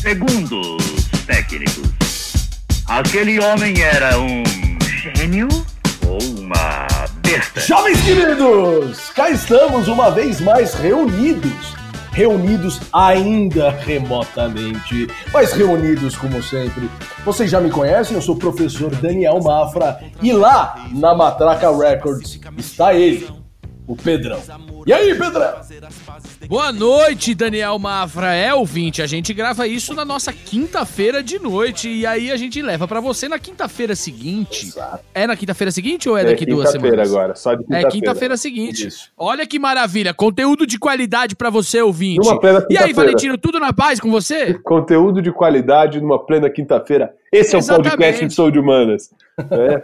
Segundo os técnicos, aquele homem era um gênio ou uma besta? Jovens queridos, cá estamos uma vez mais reunidos. Reunidos ainda remotamente, mas reunidos como sempre. Vocês já me conhecem, eu sou o professor Daniel Mafra e lá na Matraca Records está ele, o Pedrão. E aí, Pedrão? Boa noite, Daniel Mafra. É ouvinte, a gente grava isso na nossa quinta-feira de noite e aí a gente leva para você na quinta-feira seguinte. Exato. É na quinta-feira seguinte ou é, é daqui duas semanas? agora, só de quinta-feira. É quinta-feira seguinte. Isso. Olha que maravilha, conteúdo de qualidade para você, ouvinte. E aí, Valentino, tudo na paz com você? Conteúdo de qualidade numa plena quinta-feira. Esse Exatamente. é o podcast de Sou de Humanas. É.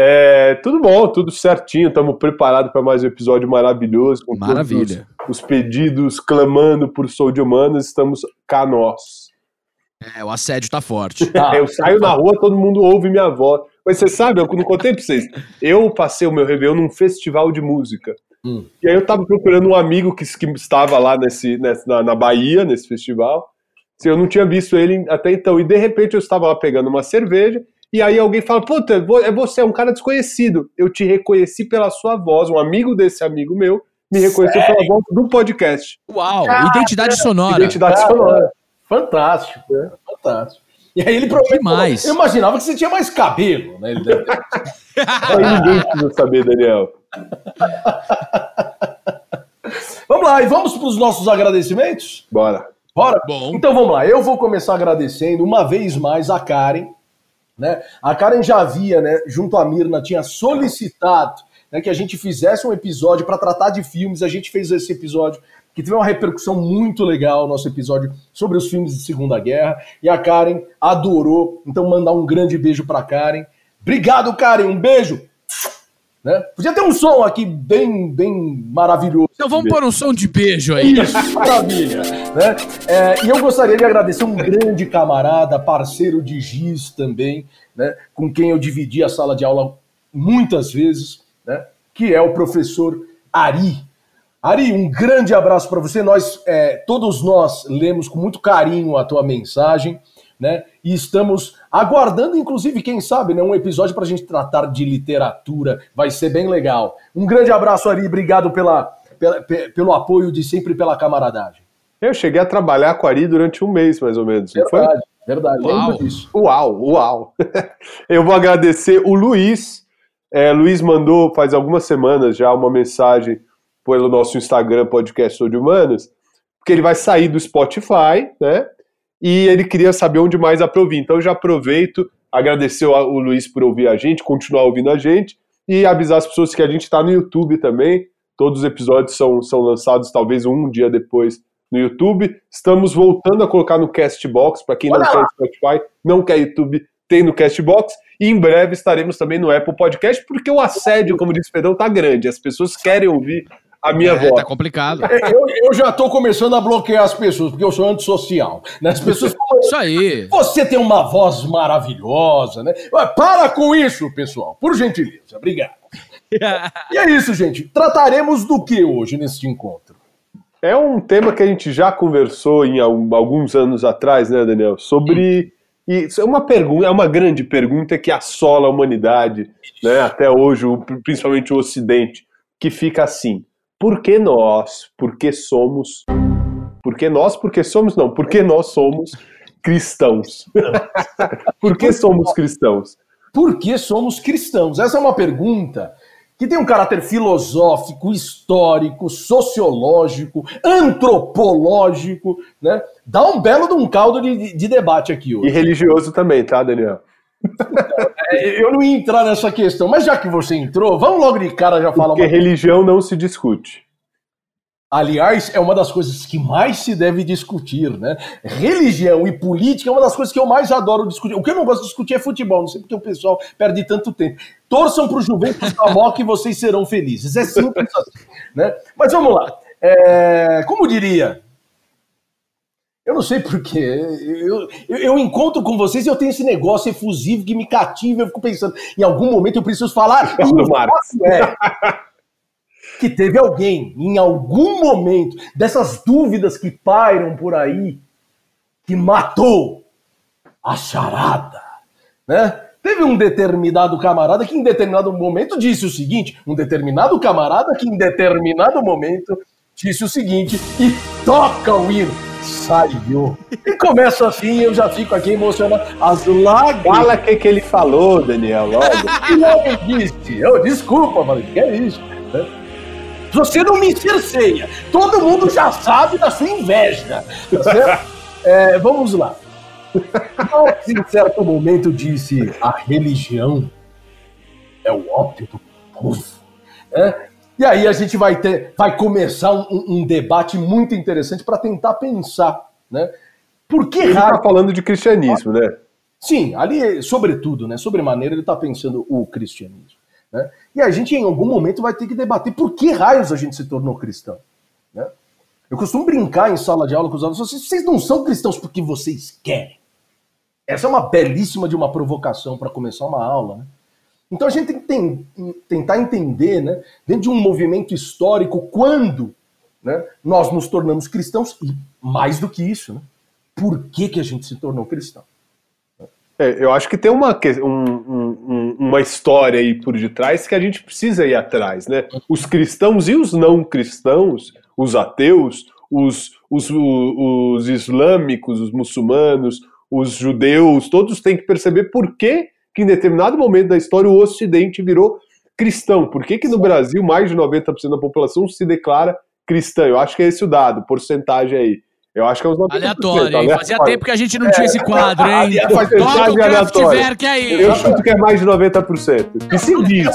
É, tudo bom, tudo certinho. Estamos preparados para mais um episódio maravilhoso. Com Maravilha. Os, os, pedidos clamando por Sou de Humanas, estamos cá nós. É, o assédio tá forte. eu saio na rua, todo mundo ouve minha voz. Mas você sabe, eu não contei pra vocês. Eu passei o meu Réveillon num festival de música. Hum. E aí eu tava procurando um amigo que, que estava lá nesse, nesse na, na Bahia, nesse festival. Eu não tinha visto ele até então. E de repente eu estava lá pegando uma cerveja e aí alguém fala, puta, é você, é um cara desconhecido. Eu te reconheci pela sua voz, um amigo desse amigo meu me reconheceu Sério? pela voz do podcast. Uau, identidade sonora. Identidade sonora. Fantástico, né? Fantástico. E aí ele prometeu. Demais. Eu imaginava que você tinha mais cabelo, né? Ele deve ter... aí ninguém precisa saber, Daniel. vamos lá, e vamos para os nossos agradecimentos? Bora. Bora? Bom. Então vamos lá, eu vou começar agradecendo uma vez mais a Karen, né? A Karen já havia, né, junto à Mirna, tinha solicitado né, que a gente fizesse um episódio para tratar de filmes. A gente fez esse episódio que teve uma repercussão muito legal, nosso episódio sobre os filmes de Segunda Guerra. E a Karen adorou. Então, mandar um grande beijo para Karen. Obrigado, Karen. Um beijo. Né? Podia ter um som aqui bem, bem maravilhoso. Então vamos pôr um som de beijo aí. Isso, maravilha. né? É, e eu gostaria de agradecer um grande camarada, parceiro de Giz também, né? com quem eu dividi a sala de aula muitas vezes, né? que é o professor Ari. Ari, um grande abraço para você. Nós, é, todos nós lemos com muito carinho a tua mensagem né? E estamos aguardando, inclusive, quem sabe, né, um episódio para a gente tratar de literatura. Vai ser bem legal. Um grande abraço, Ari. Obrigado pela, pela pelo apoio de sempre pela camaradagem. Eu cheguei a trabalhar com a Ari durante um mês, mais ou menos. Verdade, verdade. Uau. Lembro disso. Uau, uau. Eu vou agradecer o Luiz. É, Luiz mandou faz algumas semanas já uma mensagem pelo nosso Instagram, podcast Sou de Humanas, porque ele vai sair do Spotify, né? E ele queria saber onde mais aprovir. Então eu já aproveito, agradecer o Luiz por ouvir a gente, continuar ouvindo a gente e avisar as pessoas que a gente está no YouTube também. Todos os episódios são, são lançados talvez um dia depois no YouTube. Estamos voltando a colocar no Castbox, para quem Olha não quer Spotify, não quer YouTube, tem no Castbox. E em breve estaremos também no Apple Podcast, porque o assédio, como disse o Pedrão, tá grande. As pessoas querem ouvir a minha é, voz. Tá complicado. É, eu, eu já estou começando a bloquear as pessoas, porque eu sou antissocial. Né? As pessoas falam, Isso aí. Você tem uma voz maravilhosa, né? Para com isso, pessoal. Por gentileza. Obrigado. e é isso, gente. Trataremos do que hoje neste encontro? É um tema que a gente já conversou em alguns anos atrás, né, Daniel? Sobre. E é uma pergunta, é uma grande pergunta que assola a humanidade, né? Até hoje, principalmente o Ocidente, que fica assim: por que nós? Porque somos. Porque nós, porque somos, não, porque nós somos cristãos. por que somos cristãos? Por que somos cristãos? Essa é uma pergunta que tem um caráter filosófico, histórico, sociológico, antropológico, né? Dá um belo de um caldo de, de debate aqui hoje. E religioso também, tá, Daniel? É, eu não ia entrar nessa questão, mas já que você entrou, vamos logo de cara já falar. Porque uma... religião não se discute. Aliás, é uma das coisas que mais se deve discutir, né? Religião e política é uma das coisas que eu mais adoro discutir. O que eu não gosto de discutir é futebol, não sei porque o pessoal perde tanto tempo. Torçam para o Juventus da Moca e vocês serão felizes. É simples assim, né? Mas vamos lá. É, como diria eu não sei porquê. Eu, eu, eu, encontro com vocês e eu tenho esse negócio efusivo que me cativa. Eu fico pensando, em algum momento eu preciso falar. Isso, é, que teve alguém, em algum momento, dessas dúvidas que pairam por aí, que matou a charada, né? Teve um determinado camarada que em determinado momento disse o seguinte, um determinado camarada que em determinado momento disse o seguinte e toca o hino. Saiu. E começa assim, eu já fico aqui emocionado. As lágrimas. Fala o que, que ele falou, Daniel, logo. e logo disse. Eu, desculpa, falei, que é isso? Né? Você não me cerceia. Todo mundo já sabe da sua inveja. Tá é, vamos lá. Marx, em certo momento, disse: a religião é o ópio do povo. É? E aí a gente vai ter, vai começar um, um debate muito interessante para tentar pensar, né? Por que ele está falando de cristianismo, né? Sim, ali, sobretudo, né? Sobremaneira, ele está pensando o cristianismo. Né? E a gente, em algum momento, vai ter que debater por que raios a gente se tornou cristão. Né? Eu costumo brincar em sala de aula com os alunos, vocês não são cristãos porque vocês querem. Essa é uma belíssima de uma provocação para começar uma aula. Né? Então a gente tem que tentar entender, né, dentro de um movimento histórico, quando né, nós nos tornamos cristãos, e mais do que isso, né, por que, que a gente se tornou cristão. É, eu acho que tem uma, um, um, uma história aí por detrás que a gente precisa ir atrás, né? Os cristãos e os não cristãos, os ateus, os, os, os islâmicos, os muçulmanos, os judeus, todos têm que perceber por que, que em determinado momento da história o Ocidente virou cristão. Por que, que no Brasil mais de 90% da população se declara cristã? Eu acho que é esse o dado, porcentagem aí. Eu acho que é uns 90%. Aleatório, hein? Fazia tempo que a gente não tinha esse quadro, hein? Toca o Kraftwerk aí. Eu chuto que é mais de 90%. Que se diz.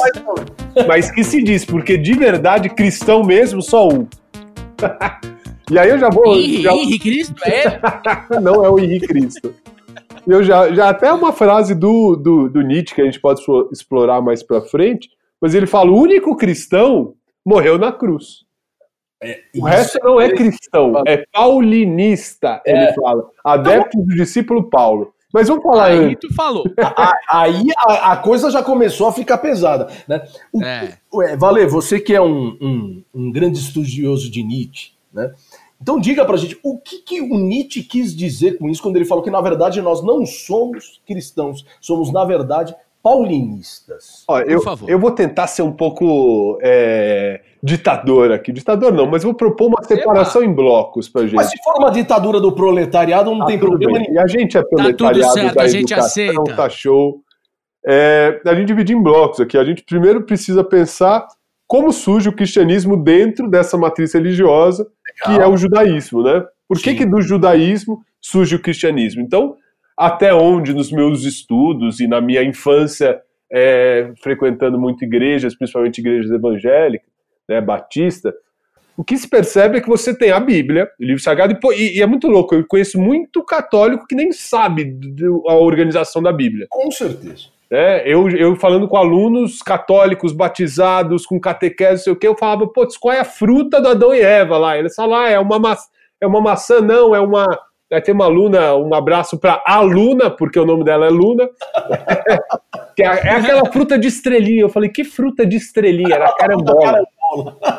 Mas que se diz, porque de verdade, cristão mesmo, só um. E aí eu já vou. Henrique, já... Henrique Cristo? É? Não é o Henrique Cristo. Eu já, já até uma frase do, do, do Nietzsche que a gente pode explorar mais pra frente, mas ele fala: o único cristão morreu na cruz. É, o resto não é cristão, é paulinista, é. ele fala. Adepto do discípulo Paulo. Mas vamos falar aí. Aí tu falou. aí a, a, coisa já começou a ficar pesada. Né? O, é. Vale, você que é um, um, um grande estudioso de Nietzsche, né? Então diga pra gente o que, que o Nietzsche quis dizer com isso quando ele falou que na verdade nós não somos cristãos, somos na verdade paulinistas. Ó, eu, eu vou tentar ser um pouco é, ditador aqui. Ditador não, mas vou propor uma separação em blocos pra gente. Mas se for uma ditadura do proletariado, não ah, tem problema nenhum. E a gente é proletariado tá tudo certo, da a gente educação, aceita. tá show. É, a gente divide em blocos aqui. A gente primeiro precisa pensar como surge o cristianismo dentro dessa matriz religiosa. Que é o judaísmo, né? Por que, que do judaísmo surge o cristianismo? Então, até onde nos meus estudos e na minha infância, é, frequentando muito igrejas, principalmente igrejas evangélicas, né, batista, o que se percebe é que você tem a Bíblia, o livro sagrado, e, e, é muito louco, eu conheço muito católico que nem sabe a organização da Bíblia. Com certeza. É, eu, eu falando com alunos católicos batizados, com catequese, não sei o que, eu falava, putz, qual é a fruta do Adão e Eva lá? Eles falam, ah, é uma, ma é uma maçã, não, é uma. Aí tem uma aluna, um abraço para a Luna, porque o nome dela é Luna, que é, é, aquela fruta de estrelinha. Eu falei, que fruta de estrelinha? Era carambola.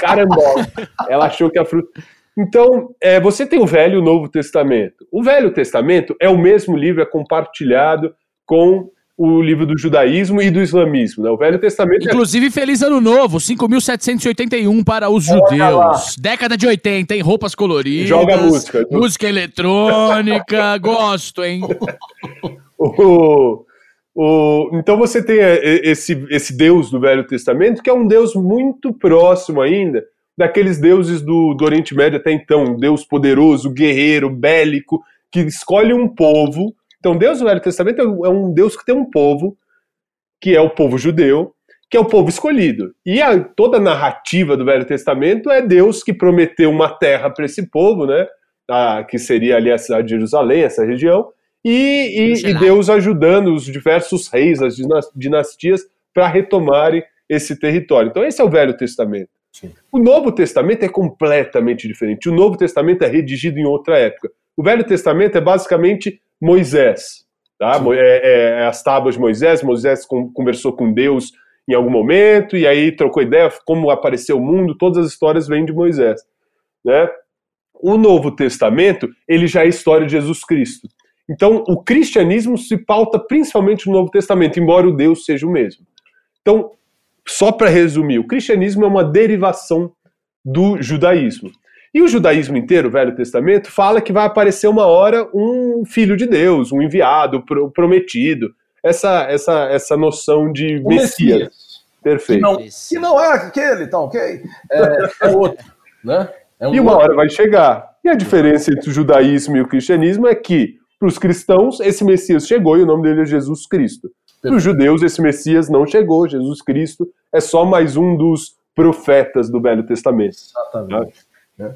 carambola. Ela achou que a fruta. Então, é, você tem o Velho e o Novo Testamento. O Velho Testamento é o mesmo livro, é compartilhado com o livro do judaísmo e do islamismo. Né? O Velho Testamento. É Inclusive, é... Feliz Ano Novo, 5.781 para os judeus. Década de 80, hein? Roupas coloridas. Joga música. Música eletrônica. Gosto, hein? o, o, então você tem é, esse, esse Deus do Velho Testamento, que é um Deus muito próximo ainda daqueles deuses do, do Oriente Médio até então. Um Deus poderoso, guerreiro, bélico, que escolhe um povo então, Deus do Velho Testamento é um é Deus que tem um povo, que é o povo judeu, que é o povo escolhido. E a, toda a narrativa do Velho Testamento é Deus que prometeu uma terra para esse povo, né? A, que seria ali a cidade de Jerusalém, essa região, e, e, e Deus ajudando os diversos reis, as dinastias, para retomarem esse território. Então, esse é o Velho Testamento. Sim. O Novo Testamento é completamente diferente. O Novo Testamento é redigido em outra época. O Velho Testamento é basicamente Moisés. Tá? É, é, as tábuas de Moisés, Moisés conversou com Deus em algum momento, e aí trocou ideia, como apareceu o mundo, todas as histórias vêm de Moisés. Né? o Novo Testamento, ele já é a história de Jesus Cristo. Então, o cristianismo se pauta principalmente no Novo Testamento, embora o Deus seja o mesmo. Então, só para resumir, o cristianismo é uma derivação do judaísmo. E o judaísmo inteiro, o Velho Testamento, fala que vai aparecer uma hora um filho de Deus, um enviado, prometido. Essa, essa, essa noção de o Messias. Messias. Perfeito. Que não, que não é aquele, tá ok? É, é outro, né? É um e uma outro. hora vai chegar. E a diferença entre o judaísmo e o cristianismo é que, para os cristãos, esse Messias chegou e o nome dele é Jesus Cristo. Para os judeus, esse Messias não chegou. Jesus Cristo é só mais um dos profetas do Velho Testamento. Exatamente. Né?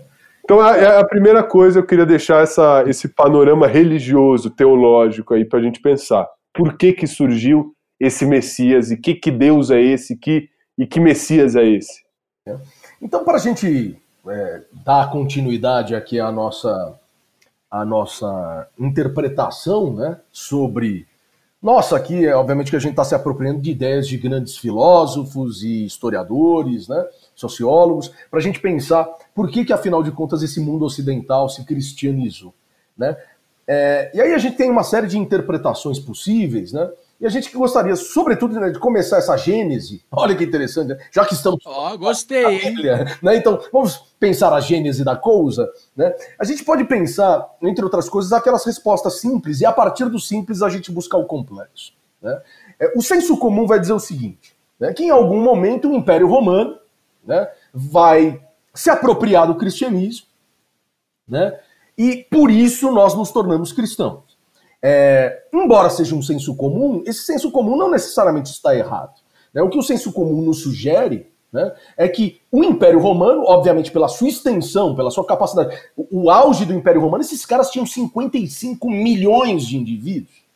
Então, a, a, primeira coisa, eu queria deixar essa, esse panorama religioso, teológico aí para a gente pensar. Por que que surgiu esse Messias e que, que Deus é esse que, e que Messias é esse? Então, para a gente é, dar continuidade aqui à nossa, à nossa interpretação né, sobre. Nossa, aqui, é, obviamente, que a gente está se apropriando de ideias de grandes filósofos e historiadores, né, sociólogos, para a gente pensar por que, que, afinal de contas, esse mundo ocidental se cristianizou. Né? É, e aí a gente tem uma série de interpretações possíveis, né? E a gente que gostaria, sobretudo, né, de começar essa gênese. Olha que interessante, né? já que estamos. Ó, oh, gostei, Bíblia, né? Então, vamos pensar a gênese da coisa. Né? A gente pode pensar, entre outras coisas, aquelas respostas simples, e a partir do simples a gente buscar o complexo. Né? É, o senso comum vai dizer o seguinte: né, que em algum momento o Império Romano né, vai se apropriar do cristianismo, né, e por isso nós nos tornamos cristãos. É, embora seja um senso comum, esse senso comum não necessariamente está errado. Né? O que o senso comum nos sugere né, é que o Império Romano, obviamente pela sua extensão, pela sua capacidade, o, o auge do Império Romano, esses caras tinham 55 milhões de indivíduos.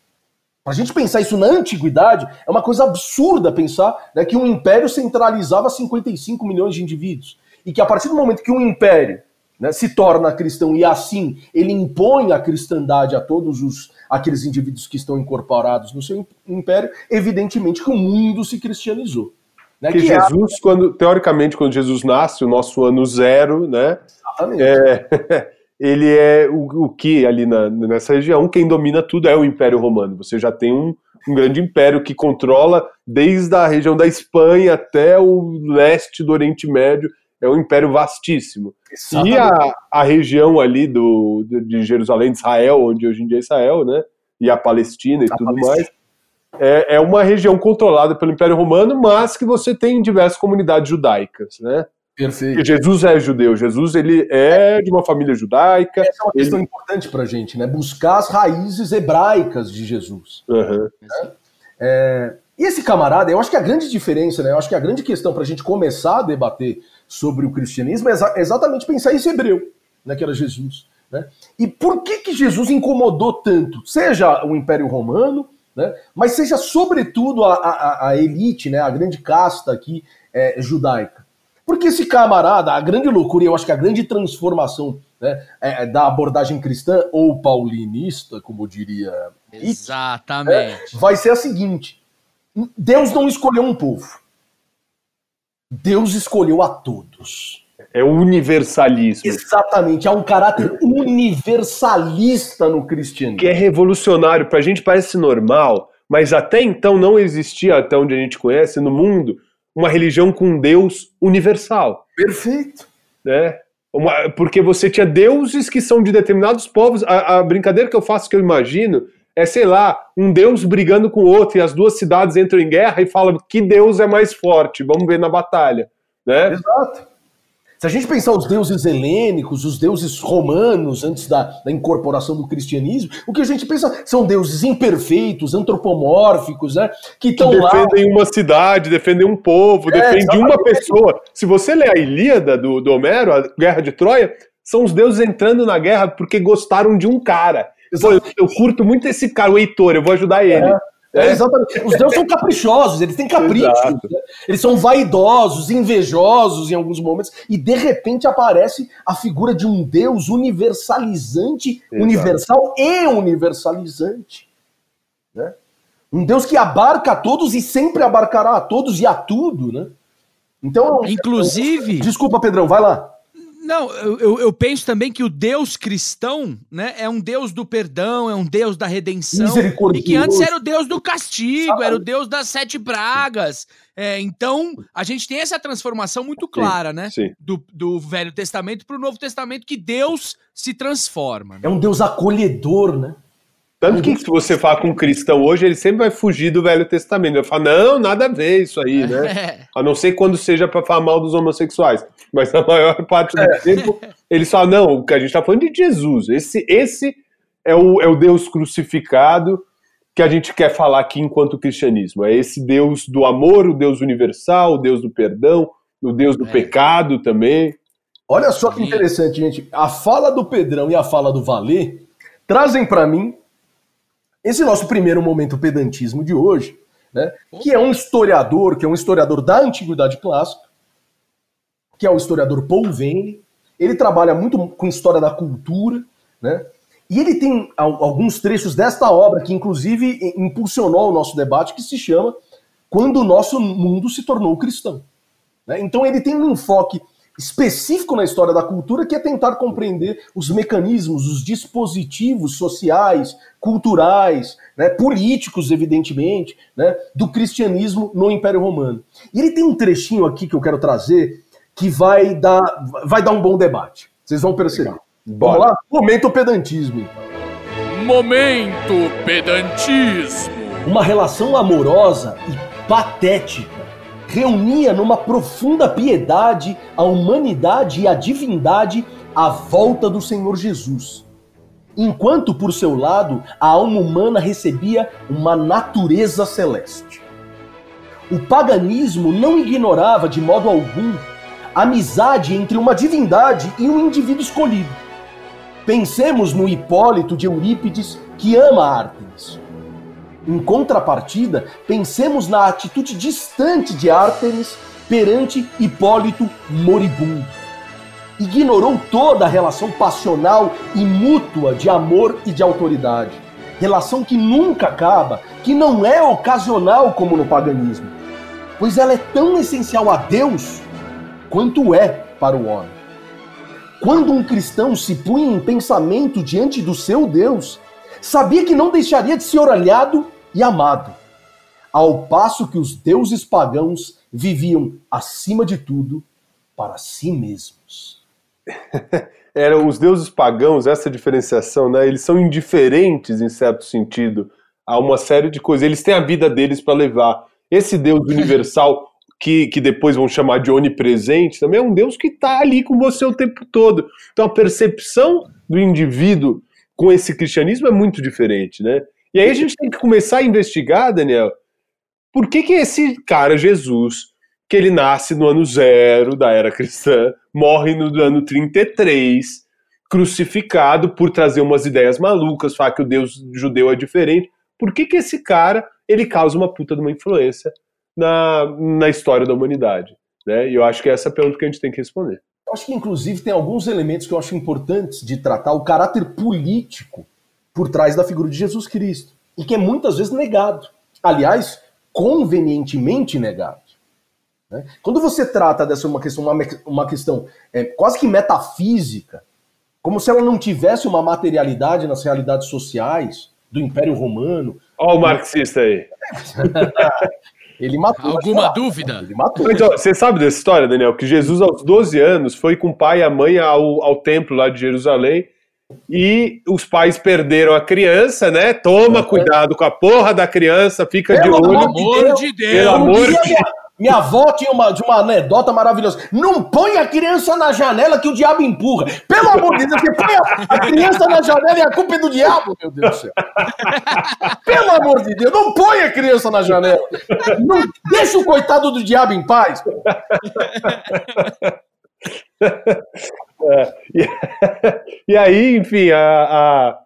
Para a gente pensar isso na antiguidade, é uma coisa absurda pensar né, que um império centralizava 55 milhões de indivíduos. E que a partir do momento que um império né, se torna cristão e assim ele impõe a cristandade a todos os aqueles indivíduos que estão incorporados no seu império, evidentemente que o mundo se cristianizou. Né? Que, que é Jesus, quando teoricamente, quando Jesus nasce, o nosso ano zero, né? Exatamente. É, ele é o, o que ali na, nessa região, quem domina tudo é o Império Romano. Você já tem um, um grande império que controla desde a região da Espanha até o leste do Oriente Médio é um império vastíssimo. Exatamente. E a, a região ali do, de Jerusalém, de Israel, onde hoje em dia é Israel, né? E a Palestina e a tudo Palestina. mais, é, é uma região controlada pelo Império Romano, mas que você tem diversas comunidades judaicas, né? Perfeito. Porque Jesus é judeu, Jesus ele é de uma família judaica. Essa é uma questão ele... importante para gente, né? Buscar as raízes hebraicas de Jesus. Uhum. Né? É... E esse camarada, eu acho que a grande diferença, né? Eu acho que a grande questão para a gente começar a debater sobre o cristianismo é exa exatamente pensar esse hebreu, né, que era Jesus. Né? E por que, que Jesus incomodou tanto? Seja o Império Romano, né, mas seja sobretudo a, a, a elite, né, a grande casta aqui é, judaica. Porque esse camarada, a grande loucura, e eu acho que a grande transformação né, é, é da abordagem cristã ou paulinista, como diria. Exatamente. É, vai ser a seguinte: Deus não escolheu um povo. Deus escolheu a todos. É universalismo. Exatamente, há um caráter universalista no cristianismo. Que é revolucionário. Para a gente parece normal, mas até então não existia, até onde a gente conhece, no mundo, uma religião com Deus universal. Perfeito. Né? Uma, porque você tinha deuses que são de determinados povos. A, a brincadeira que eu faço, que eu imagino, é, sei lá, um deus brigando com o outro e as duas cidades entram em guerra e falam que deus é mais forte, vamos ver na batalha. Né? Exato. Se a gente pensar os deuses helênicos, os deuses romanos, antes da, da, incorporação do cristianismo, o que a gente pensa são deuses imperfeitos, antropomórficos, né? Que estão lá. Defendem uma cidade, defendem um povo, é, defendem uma pessoa. Se você ler a Ilíada do, do Homero, a Guerra de Troia, são os deuses entrando na guerra porque gostaram de um cara. Pô, eu, eu, curto muito esse cara, o Heitor, eu vou ajudar ele. É. É, exatamente. Os deuses são caprichosos, eles têm caprichos. Né? Eles são vaidosos, invejosos em alguns momentos. E de repente aparece a figura de um Deus universalizante, Exato. universal e universalizante. Né? Um Deus que abarca a todos e sempre abarcará a todos e a tudo, né? Então. Inclusive. Desculpa, Pedrão, vai lá. Não, eu, eu, penso também que o Deus cristão, né, é um Deus do perdão, é um Deus da redenção. E que antes era o Deus do castigo, era o Deus das sete pragas. É, então, a gente tem essa transformação muito clara, sim, né? Sim. Do, do Velho Testamento para o Novo Testamento, que Deus se transforma. Né? É um Deus acolhedor, né? Tanto que se você falar com um cristão hoje, ele sempre vai fugir do Velho Testamento. Ele fala, não, nada a ver isso aí, né? A não ser quando seja para falar mal dos homossexuais. Mas a maior parte do é. tempo, eles falam, não, o que a gente está falando é de Jesus. Esse, esse é, o, é o Deus crucificado que a gente quer falar aqui enquanto cristianismo. É esse Deus do amor, o Deus universal, o Deus do perdão, o Deus do é. pecado também. Olha só que interessante, gente. A fala do Pedrão e a fala do Valê trazem para mim esse nosso primeiro momento pedantismo de hoje, né, que é um historiador, que é um historiador da antiguidade clássica, que é o historiador Paul Vane. Ele trabalha muito com história da cultura, né? E ele tem alguns trechos desta obra que, inclusive, impulsionou o nosso debate, que se chama Quando o Nosso Mundo se Tornou Cristão. Né? Então, ele tem um enfoque específico na história da cultura, que é tentar compreender os mecanismos, os dispositivos sociais, culturais, né, políticos, evidentemente, né, do cristianismo no Império Romano. E ele tem um trechinho aqui que eu quero trazer que vai dar, vai dar um bom debate. Vocês vão perceber. Vamos lá? Momento pedantismo. Momento pedantismo. Uma relação amorosa e patética reunia numa profunda piedade a humanidade e a divindade à volta do Senhor Jesus. Enquanto, por seu lado, a alma humana recebia uma natureza celeste. O paganismo não ignorava de modo algum a amizade entre uma divindade e um indivíduo escolhido. Pensemos no Hipólito de Eurípides, que ama Ártemis. Em contrapartida, pensemos na atitude distante de Ártemis perante Hipólito moribundo. Ignorou toda a relação passional e mútua de amor e de autoridade. Relação que nunca acaba, que não é ocasional como no paganismo, pois ela é tão essencial a Deus quanto é para o homem. Quando um cristão se punha em pensamento diante do seu Deus, sabia que não deixaria de ser olhado e amado, ao passo que os deuses pagãos viviam, acima de tudo, para si mesmos. Eram os deuses pagãos, essa diferenciação, né? Eles são indiferentes, em certo sentido, a uma série de coisas. Eles têm a vida deles para levar. Esse Deus universal, que, que depois vão chamar de onipresente, também é um Deus que está ali com você o tempo todo. Então a percepção do indivíduo com esse cristianismo é muito diferente, né? E aí a gente tem que começar a investigar, Daniel, por que que esse cara, Jesus, que ele nasce no ano zero da era cristã, morre no ano 33, crucificado por trazer umas ideias malucas, falar que o Deus judeu é diferente. Por que que esse cara, ele causa uma puta de uma influência na, na história da humanidade? Né? E eu acho que é essa pergunta que a gente tem que responder. Eu acho que, inclusive, tem alguns elementos que eu acho importantes de tratar o caráter político por trás da figura de Jesus Cristo e que é muitas vezes negado. Aliás, convenientemente negado. Né? Quando você trata dessa uma questão, uma, uma questão é, quase que metafísica, como se ela não tivesse uma materialidade nas realidades sociais do Império Romano. Olha o marxista aí. Ele matou. Alguma dúvida? Ele matou. Então, você sabe dessa história, Daniel? Que Jesus, aos 12 anos, foi com o pai e a mãe ao, ao templo lá de Jerusalém e os pais perderam a criança, né? Toma cuidado com a porra da criança, fica pelo de olho. Pelo amor de Deus! Pelo amor de Deus! Minha avó tinha uma, de uma anedota maravilhosa. Não põe a criança na janela que o diabo empurra. Pelo amor de Deus, você põe a, criança na janela e a culpa é do diabo, meu Deus do céu. Pelo amor de Deus, não põe a criança na janela. Não, deixa o coitado do diabo em paz. É, e, aí, enfim, a, a,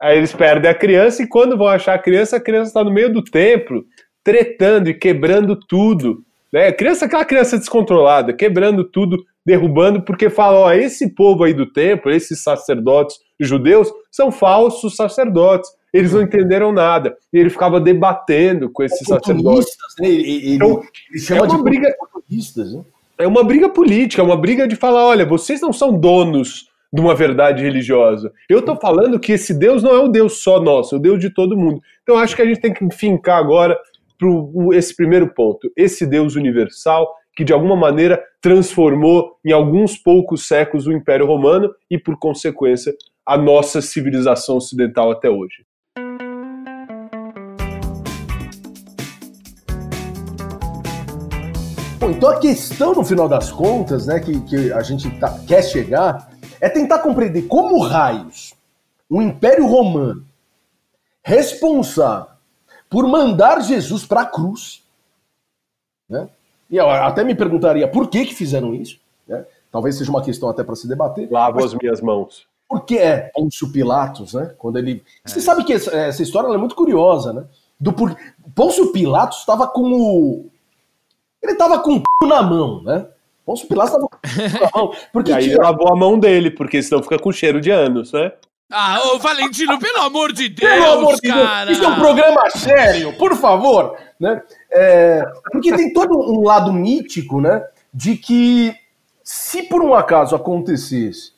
a, eles perdem a criança e quando vão achar a criança, a criança está no meio do templo, tretando e quebrando tudo. Né? Criança, aquela criança descontrolada, quebrando tudo, derrubando, porque fala: ó, esse povo aí do templo, esses sacerdotes judeus, são falsos sacerdotes. Eles não entenderam nada. E ele ficava debatendo com esses sacerdotes. Né? Ele, então, ele chama é uma de briga. Né? é uma briga política, é uma briga de falar: olha, vocês não são donos de uma verdade religiosa. Eu estou falando que esse Deus não é o Deus só nosso, é o Deus de todo mundo. Então acho que a gente tem que fincar agora para esse primeiro ponto. Esse Deus universal que de alguma maneira transformou em alguns poucos séculos o Império Romano e, por consequência, a nossa civilização ocidental até hoje. Bom, então a questão, no final das contas, né, que, que a gente tá, quer chegar, é tentar compreender como raios o Império Romano, responsável por mandar Jesus para a cruz, né? E eu até me perguntaria por que que fizeram isso, né? Talvez seja uma questão até para se debater. Lavo as minhas mãos. Por que é Pôncio Pilatos, né? Quando ele. É. Você sabe que essa, essa história é muito curiosa, né? Do por... Pôncio Pilatos estava com o. Ele estava com o c... na mão, né? Pôncio Pilatos estava com o c... na mão. Porque e aí tinha... ele lavou a mão dele, porque senão fica com cheiro de anos, né? Ah, ô Valentino, pelo amor de Deus, pelo amor de cara! Deus. Isso é um programa sério, por favor, né? É, porque tem todo um lado mítico, né? De que se por um acaso acontecesse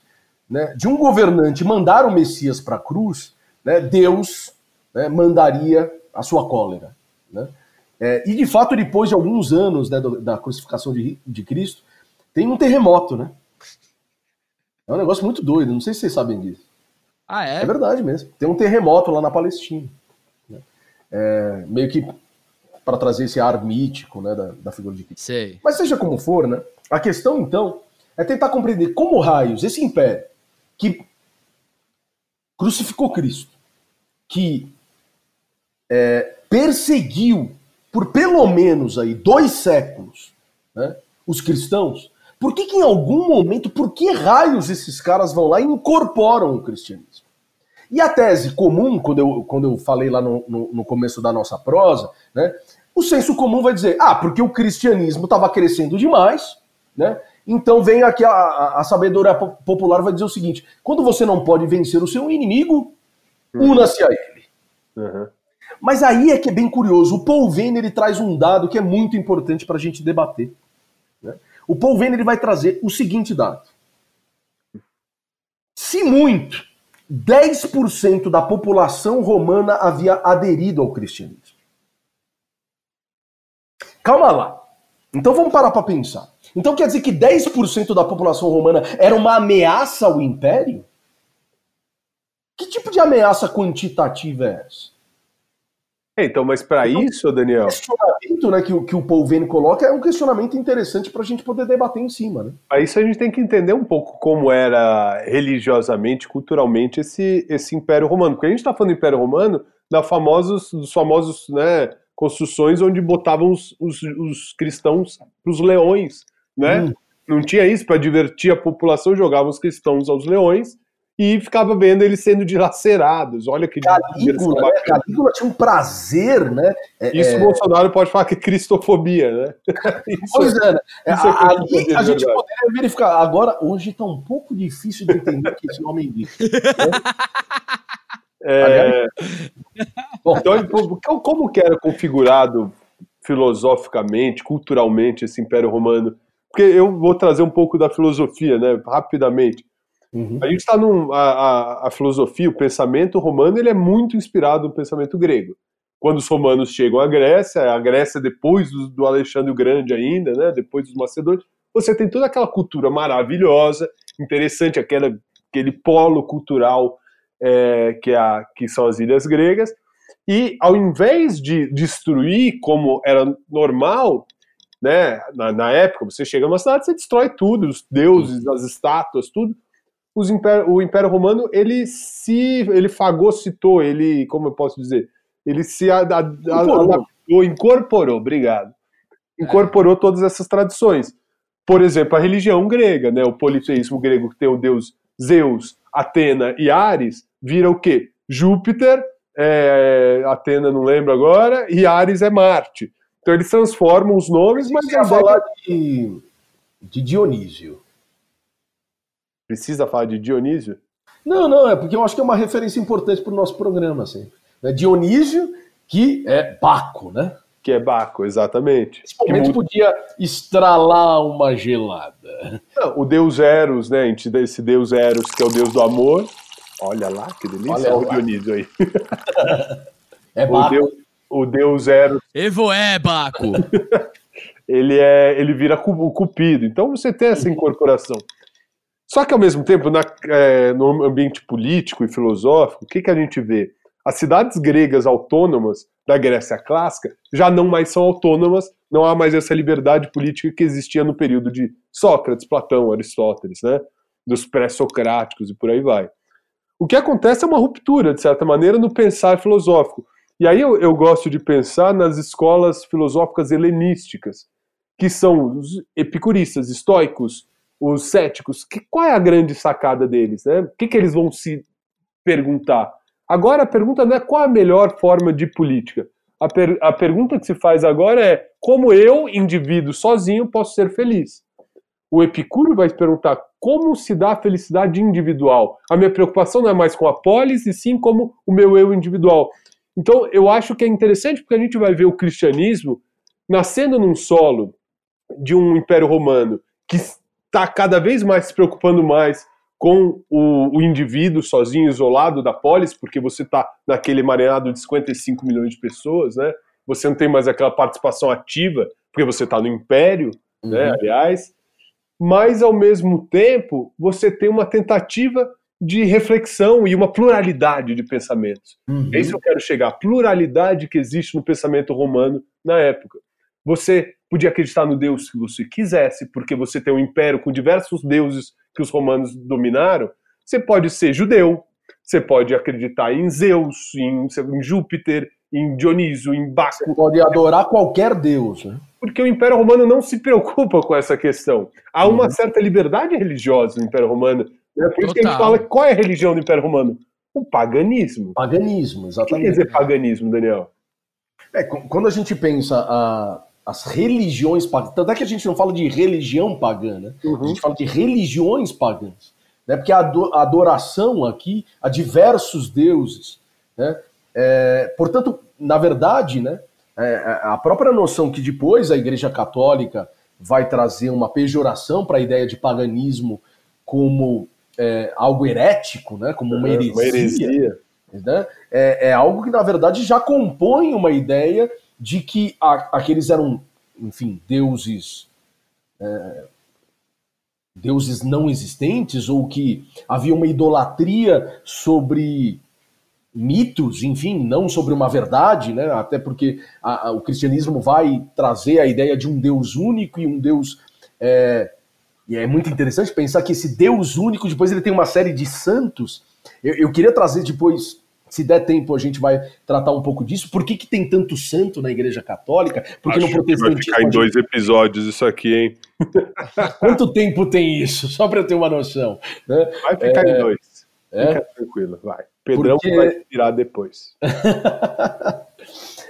né, de um governante mandar o Messias para a cruz, né, Deus né, mandaria a sua cólera. Né? É, e de fato, depois de alguns anos né, da crucificação de, de Cristo, tem um terremoto, né? É um negócio muito doido, não sei se vocês sabem disso. Ah, é? É verdade mesmo. Tem um terremoto lá na Palestina. Né? É, meio que para trazer esse ar mítico né, da, da figura de Cristo. Sei. Mas seja como for, né, a questão então é tentar compreender como raios esse império que crucificou Cristo, que é, perseguiu por pelo menos aí dois séculos né, os cristãos, por que, que em algum momento, por que raios esses caras vão lá e incorporam o cristianismo? E a tese comum, quando eu, quando eu falei lá no, no, no começo da nossa prosa, né, o senso comum vai dizer, ah, porque o cristianismo estava crescendo demais, né? Então vem aqui a, a, a, sabedoria popular vai dizer o seguinte: quando você não pode vencer o seu inimigo, uhum. una-se a ele. Uhum. Mas aí é que é bem curioso. O Paul Venner ele traz um dado que é muito importante para a gente debater. Né? O Paul Venner ele vai trazer o seguinte dado: se muito, 10% da população romana havia aderido ao cristianismo. Calma lá. Então vamos parar para pensar. Então quer dizer que 10% da população romana era uma ameaça ao império? Que tipo de ameaça quantitativa é essa? É, então, mas para então, isso, Daniel. O questionamento né, que, que o Paul Vane coloca é um questionamento interessante para a gente poder debater em cima. Né? Para isso a gente tem que entender um pouco como era religiosamente, culturalmente esse, esse Império Romano. Porque a gente está falando do Império Romano da famosos, dos famosos né, construções onde botavam os, os, os cristãos para os leões. Né? Hum. Não tinha isso para divertir a população, jogavam os cristãos aos leões e ficava vendo eles sendo dilacerados. Olha que Calígula, né? Calígula tinha um prazer, né? É, isso é... o Bolsonaro pode falar que é cristofobia, né? isso, pois é, né? Isso é ali a gente poderia verificar. Agora, hoje está um pouco difícil de entender o que esse nome diz. Né? É... Bom, então, como que era configurado filosoficamente, culturalmente esse Império Romano? Porque eu vou trazer um pouco da filosofia, né? Rapidamente. Uhum. A gente está num. A, a, a, filosofia, o pensamento romano, ele é muito inspirado no pensamento grego. Quando os romanos chegam à Grécia, a Grécia depois do, do Alexandre o Grande ainda, né? Depois dos macedônios, você tem toda aquela cultura maravilhosa, interessante, aquela, aquele polo cultural é, que, é a, que são as ilhas gregas. E ao invés de destruir como era normal, né, na, na época, você chega numa cidade, você destrói tudo, os deuses, as estátuas, tudo império, o Império Romano ele se ele fagocitou, ele, como eu posso dizer, ele se adaptou, incorporou, obrigado. Incorporou todas essas tradições. Por exemplo, a religião grega, né, o politeísmo grego que tem o deus Zeus, Atena e Ares, vira o quê? Júpiter, é, Atena não lembro agora, e Ares é Marte. Então eles transformam os nomes, mas... Você ia falar de, de Dionísio. Precisa falar de Dionísio? Não, não, é porque eu acho que é uma referência importante para o nosso programa, assim. É Dionísio, que é Baco, né? Que é Baco, exatamente. Momento que... podia estralar uma gelada. Não, o deus Eros, né? A gente esse deus Eros, que é o deus do amor. Olha lá, que delícia. Olha, Olha o Dionísio aí. É Baco. O deus, o deus Eros. Evo é Baco. ele é, ele vira o cupido. Então você tem essa incorporação. Só que ao mesmo tempo, na, é, no ambiente político e filosófico, o que, que a gente vê? As cidades gregas autônomas da Grécia clássica já não mais são autônomas, não há mais essa liberdade política que existia no período de Sócrates, Platão, Aristóteles, né? dos pré-socráticos e por aí vai. O que acontece é uma ruptura, de certa maneira, no pensar filosófico. E aí eu, eu gosto de pensar nas escolas filosóficas helenísticas, que são os epicuristas, estoicos, os céticos. Que, qual é a grande sacada deles? Né? O que, que eles vão se perguntar? Agora a pergunta não é qual a melhor forma de política. A, per, a pergunta que se faz agora é como eu, indivíduo sozinho, posso ser feliz? O Epicuro vai perguntar como se dá a felicidade individual. A minha preocupação não é mais com a polis, e sim como o meu eu individual. Então, eu acho que é interessante porque a gente vai ver o cristianismo nascendo num solo de um império romano que está cada vez mais se preocupando mais com o, o, indivíduo sozinho, isolado da polis, porque você está naquele emaranhado de 55 milhões de pessoas, né? Você não tem mais aquela participação ativa, porque você está no império, né, uhum. né? Aliás, mas ao mesmo tempo você tem uma tentativa de reflexão e uma pluralidade de pensamentos. Uhum. É isso que eu quero chegar, a pluralidade que existe no pensamento romano na época. Você podia acreditar no Deus que você quisesse, porque você tem um império com diversos deuses que os romanos dominaram. Você pode ser judeu, você pode acreditar em Zeus, em, em Júpiter, em Dionísio, em Baco. Você pode adorar qualquer deus, né? Porque o Império Romano não se preocupa com essa questão. Há uma uhum. certa liberdade religiosa no Império Romano é por isso que a gente fala qual é a religião do Império Romano? O paganismo. Paganismo, exatamente. O que quer dizer paganismo, Daniel? É, quando a gente pensa a, as religiões pagãs, tanto é que a gente não fala de religião pagã, né? Uhum. A gente fala de religiões pagãs. Né? Porque a adoração aqui a diversos deuses. Né? É, portanto, na verdade, né, é, é, a própria noção que depois a Igreja Católica vai trazer uma pejoração para a ideia de paganismo como é, algo herético, né, como uma heresia, uma heresia. Né, é, é, algo que, na verdade, já compõe uma ideia de que a, aqueles eram, enfim, deuses. É, deuses não existentes, ou que havia uma idolatria sobre mitos, enfim, não sobre uma verdade, né? Até porque a, a, o cristianismo vai trazer a ideia de um Deus único e um Deus é, e é muito interessante pensar que esse Deus único, depois ele tem uma série de santos. Eu, eu queria trazer depois, se der tempo, a gente vai tratar um pouco disso. Por que, que tem tanto santo na Igreja Católica? Porque Acho no protestantismo. Vai ficar em dois episódios isso aqui, hein? Quanto tempo tem isso? Só para eu ter uma noção. Né? Vai ficar é... em dois. É? Fica tranquilo, vai. Pedrão Porque... vai virar depois.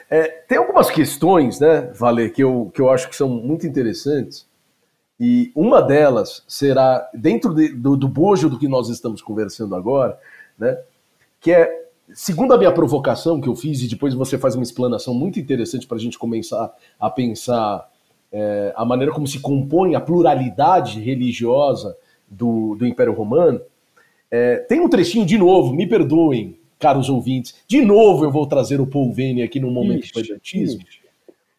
é, tem algumas questões, né, Valer, que eu, que eu acho que são muito interessantes e uma delas será, dentro de, do, do bojo do que nós estamos conversando agora, né, que é, segundo a minha provocação que eu fiz, e depois você faz uma explanação muito interessante para a gente começar a pensar é, a maneira como se compõe a pluralidade religiosa do, do Império Romano, é, tem um trechinho de novo, me perdoem, caros ouvintes, de novo eu vou trazer o Paul Vane aqui no momento do pedantismo,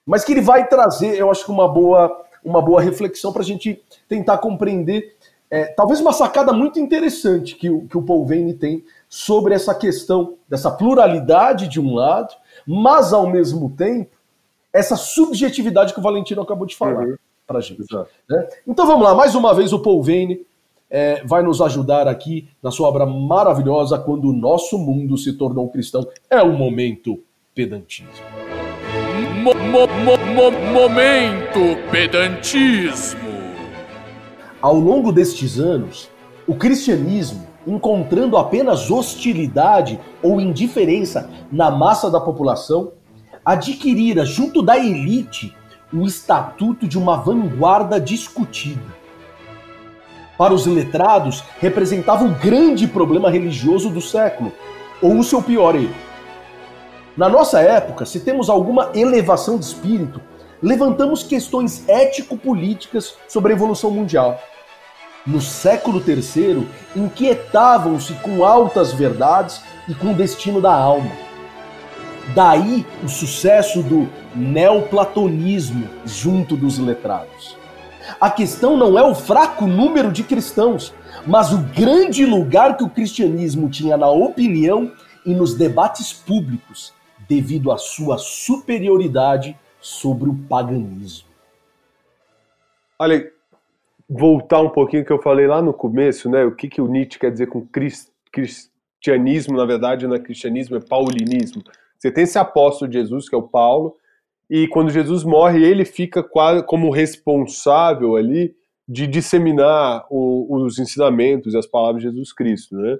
mas que ele vai trazer, eu acho que uma boa uma boa reflexão para a gente tentar compreender é, talvez uma sacada muito interessante que o, que o Paul Vane tem sobre essa questão dessa pluralidade de um lado, mas ao mesmo tempo essa subjetividade que o Valentino acabou de falar uhum. para a gente. Né? Então vamos lá, mais uma vez o Paul Vane é, vai nos ajudar aqui na sua obra maravilhosa Quando o Nosso Mundo se Tornou Cristão. É o momento pedantismo. Mo, mo, mo, momento pedantismo. Ao longo destes anos, o cristianismo, encontrando apenas hostilidade ou indiferença na massa da população, adquirira junto da elite o estatuto de uma vanguarda discutida. Para os letrados, representava o grande problema religioso do século, ou o seu pior erro Na nossa época, se temos alguma elevação de espírito, levantamos questões ético-políticas sobre a evolução mundial. No século III, inquietavam-se com altas verdades e com o destino da alma. Daí o sucesso do neoplatonismo junto dos letrados. A questão não é o fraco número de cristãos, mas o grande lugar que o cristianismo tinha na opinião e nos debates públicos, devido à sua superioridade sobre o paganismo. Olha, voltar um pouquinho que eu falei lá no começo, né? O que, que o Nietzsche quer dizer com cristianismo, na verdade, não é cristianismo, é paulinismo. Você tem esse apóstolo de Jesus, que é o Paulo, e quando Jesus morre, ele fica quase como responsável ali de disseminar o, os ensinamentos e as palavras de Jesus Cristo, né?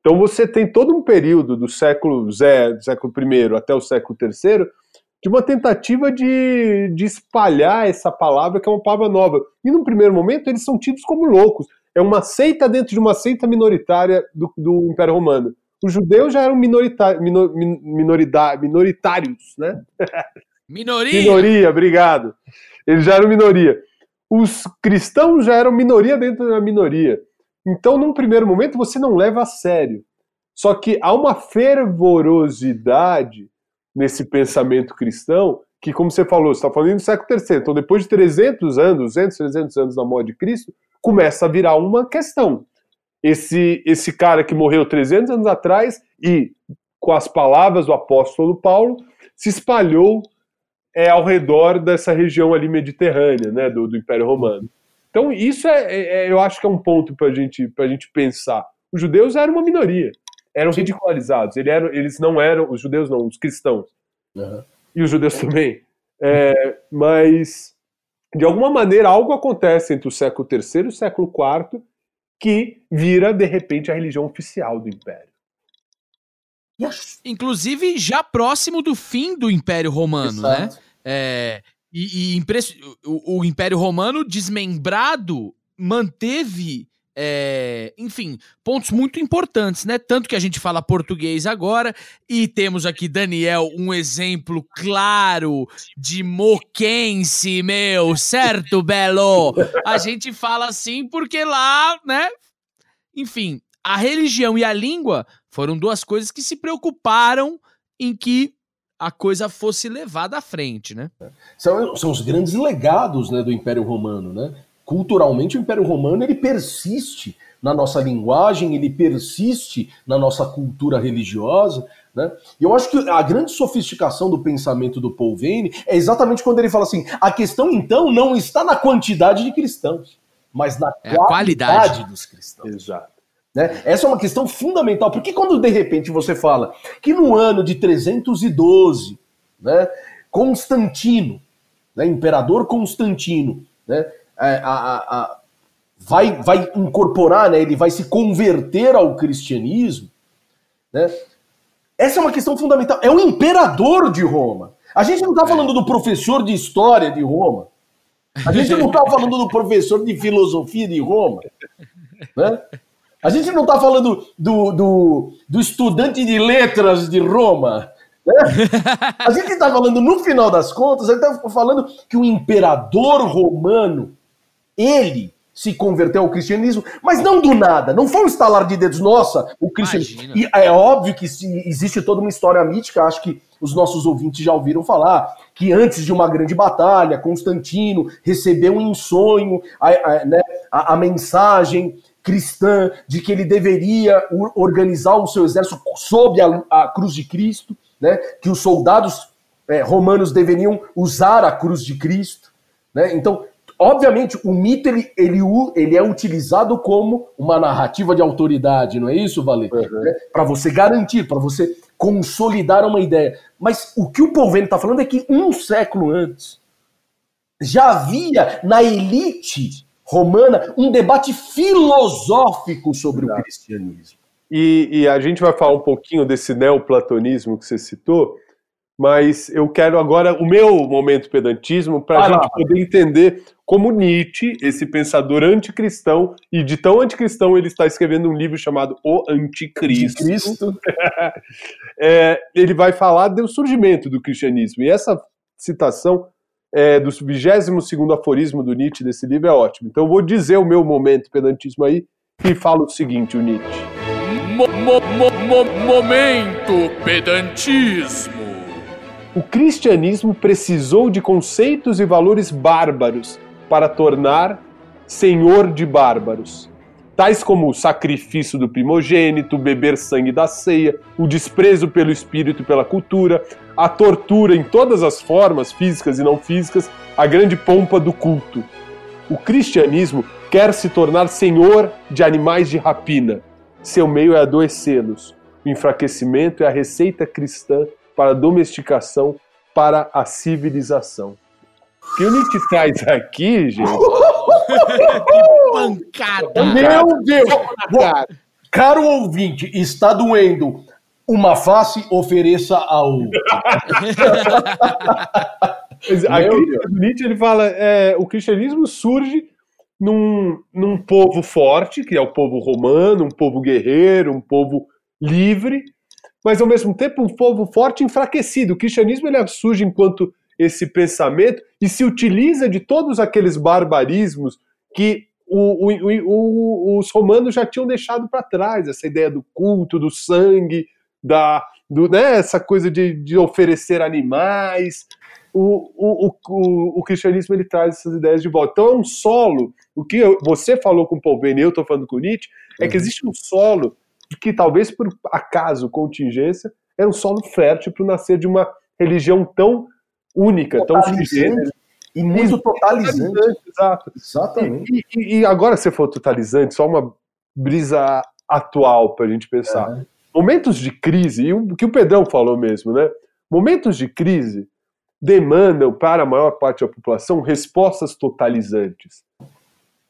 Então você tem todo um período do século zero, século I até o século III, de uma tentativa de, de espalhar essa palavra, que é uma palavra nova. E num primeiro momento eles são tidos como loucos. É uma seita dentro de uma seita minoritária do, do Império Romano. Os judeus já eram minoritários, minor, minoritários, né? Minoria! Minoria, obrigado. Eles já eram minoria. Os cristãos já eram minoria dentro da minoria. Então, num primeiro momento, você não leva a sério. Só que há uma fervorosidade nesse pensamento cristão que, como você falou, você está falando do século III. Então, depois de 300 anos, 200, 300 anos da morte de Cristo, começa a virar uma questão. Esse, esse cara que morreu 300 anos atrás e, com as palavras do apóstolo Paulo, se espalhou é, ao redor dessa região ali mediterrânea, né, do, do Império Romano. Então, isso é, é, é eu acho que é um ponto para gente, a gente pensar. Os judeus eram uma minoria, eram ridicularizados. Eles, eram, eles não eram, os judeus não, os cristãos. Uhum. E os judeus também. É, mas, de alguma maneira, algo acontece entre o século III e o século IV que vira, de repente, a religião oficial do Império. Inclusive, já próximo do fim do Império Romano, né? Exato. né? É, e, e o, o, Império Romano desmembrado manteve, é, enfim, pontos muito importantes, né? Tanto que a gente fala português agora, e temos aqui, Daniel, um exemplo claro de moquense, meu, certo, Belo? A gente fala assim porque lá, né? Enfim, a religião e a língua foram duas coisas que se preocuparam em que a coisa fosse levada à frente, né? São, são os grandes legados né, do Império Romano, né? Culturalmente, o Império Romano ele persiste na nossa linguagem, ele persiste na nossa cultura religiosa, né? E eu acho que a grande sofisticação do pensamento do Paul Vane é exatamente quando ele fala assim: a questão então não está na quantidade de cristãos, mas na é qualidade, qualidade dos cristãos. Exato. Né? Essa é uma questão fundamental, porque quando de repente você fala que no ano de 312, né, Constantino, né, imperador Constantino, né, é, a, a, vai, vai incorporar, né, ele vai se converter ao cristianismo, né, essa é uma questão fundamental. É o imperador de Roma. A gente não está falando do professor de história de Roma. A gente não está falando do professor de filosofia de Roma. Né? A gente não está falando do, do, do, estudante de letras de Roma. Né? A gente está falando, no final das contas, a gente está falando que o imperador romano, ele se converteu ao cristianismo, mas não do nada, não foi um estalar de dedos, nossa, o cristianismo. E é óbvio que existe toda uma história mítica, acho que os nossos ouvintes já ouviram falar, que antes de uma grande batalha, Constantino recebeu em sonho a, a, né, a, a mensagem cristã de que ele deveria organizar o seu exército sob a, a cruz de Cristo, né? que os soldados é, romanos deveriam usar a cruz de Cristo. Né? Então, obviamente, o mito ele, ele, ele é utilizado como uma narrativa de autoridade, não é isso, Valê? Uhum. Né? Para você garantir, para você consolidar uma ideia. Mas o que o Polveno está falando é que um século antes já havia na elite romana um debate filosófico sobre Exato. o cristianismo. E, e, a gente vai falar um pouquinho desse neoplatonismo que você citou, mas eu quero agora o meu momento pedantismo para a gente poder entender como Nietzsche, esse pensador anticristão, e de tão anticristão ele está escrevendo um livro chamado O Anticristo. Anticristo. é, ele vai falar do surgimento do cristianismo. E essa citação é, do 22 aforismo do Nietzsche desse livro é ótimo. Então eu vou dizer o meu momento pedantismo aí e fala o seguinte, o Nietzsche. Mo, mo, mo, momento pedantismo. O cristianismo precisou de conceitos e valores bárbaros para tornar senhor de bárbaros, tais como o sacrifício do primogênito, beber sangue da ceia, o desprezo pelo espírito e pela cultura, a tortura em todas as formas, físicas e não físicas, a grande pompa do culto. O cristianismo quer se tornar senhor de animais de rapina. Seu meio é adoecê-los. O enfraquecimento é a receita cristã para a domesticação, para a civilização. O que o Nietzsche traz aqui, gente. que pancada! Meu Deus! Caro ouvinte, está doendo uma face, ofereça a outra. aqui, Nietzsche ele fala: é, o cristianismo surge num, num povo forte, que é o povo romano, um povo guerreiro, um povo livre, mas ao mesmo tempo um povo forte enfraquecido. O cristianismo ele surge enquanto esse pensamento e se utiliza de todos aqueles barbarismos que o, o, o, os romanos já tinham deixado para trás, essa ideia do culto, do sangue, da, do, né, essa coisa de, de oferecer animais. O, cristianismo ele traz essas ideias de volta. Então é um solo. O que eu, você falou com o Paul Vane, eu estou falando com o Nietzsche, é que uhum. existe um solo que talvez por acaso, contingência, era um solo fértil para o nascer de uma religião tão única, tão sugênera. E muito totalizante. totalizante. Exato. Exatamente. E, e, e, agora, se for totalizante, só uma brisa atual para a gente pensar. Momentos de crise, e o que o Pedrão falou mesmo, né? Momentos de crise demandam para a maior parte da população respostas totalizantes.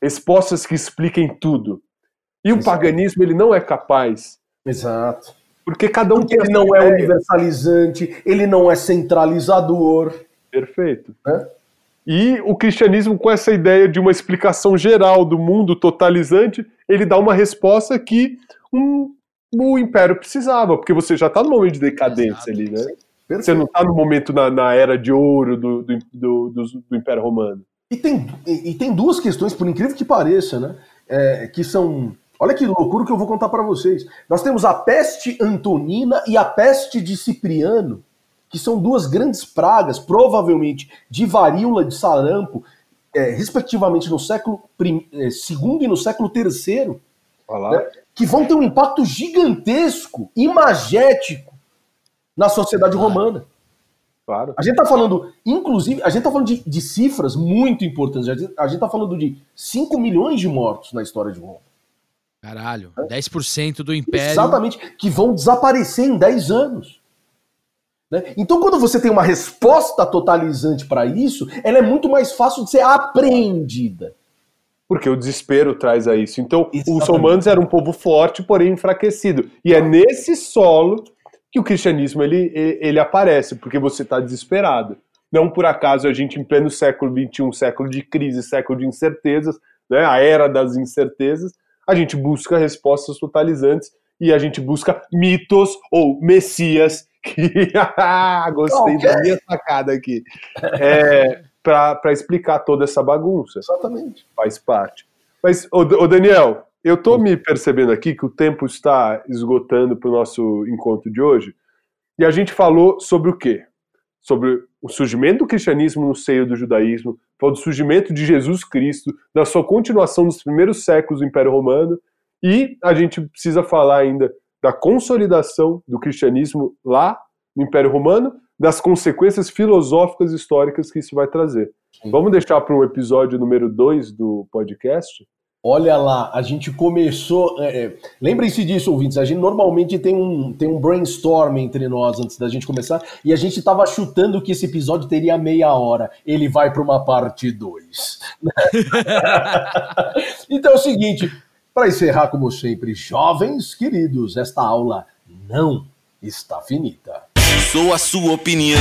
Respostas que expliquem tudo. E Exato. o paganismo ele não é capaz. Exato. Porque cada um Porque ele não é universalizante, ele não é centralizador. Perfeito. É? E o cristianismo, com essa ideia de uma explicação geral do mundo totalizante, ele dá uma resposta que um, o império precisava, porque você já está no momento de decadência Exato. ali, né? Você não está no momento na, na, era de ouro do, do, do, do, Império Romano. E tem, e, e, tem duas questões, por incrível que pareça, né? É, que são Olha que loucura que eu vou contar para vocês. Nós temos a peste antonina e a peste de Cipriano, que são duas grandes pragas, provavelmente de varíola de sarampo, é, respectivamente no século II é, e no século III, né, que vão ter um impacto gigantesco, imagético, na sociedade romana. Claro. A gente está falando, inclusive, a gente está falando de, de, cifras muito importantes. A gente está falando de 5 milhões de mortos na história de Roma. Caralho, 10% do império. Exatamente, que vão desaparecer em 10 anos. Né? Então, quando você tem uma resposta totalizante para isso, ela é muito mais fácil de ser apreendida. Porque o desespero traz a isso. Então, Exatamente. os romanos eram um povo forte, porém enfraquecido. E é nesse solo que o cristianismo ele, ele aparece, porque você está desesperado. Não por acaso a gente, em pleno século XXI, século de crise, século de incertezas, né, a era das incertezas, a gente busca respostas totalizantes e a gente busca mitos ou messias que gostei da minha sacada aqui é, para explicar toda essa bagunça. Exatamente. Faz parte. Mas, ô, ô Daniel, eu estou me percebendo aqui que o tempo está esgotando para o nosso encontro de hoje e a gente falou sobre o quê? Sobre o surgimento do cristianismo no seio do judaísmo, do surgimento de Jesus Cristo, da sua continuação nos primeiros séculos do Império Romano, e a gente precisa falar ainda da consolidação do cristianismo lá no Império Romano, das consequências filosóficas e históricas que isso vai trazer. Vamos deixar para um episódio número 2 do podcast? Olha lá, a gente começou. É, é, Lembrem-se disso, ouvintes. A gente normalmente tem um, tem um brainstorm entre nós antes da gente começar. E a gente estava chutando que esse episódio teria meia hora. Ele vai para uma parte 2. então é o seguinte: para encerrar, como sempre, jovens queridos, esta aula não está finita. sou a sua opinião.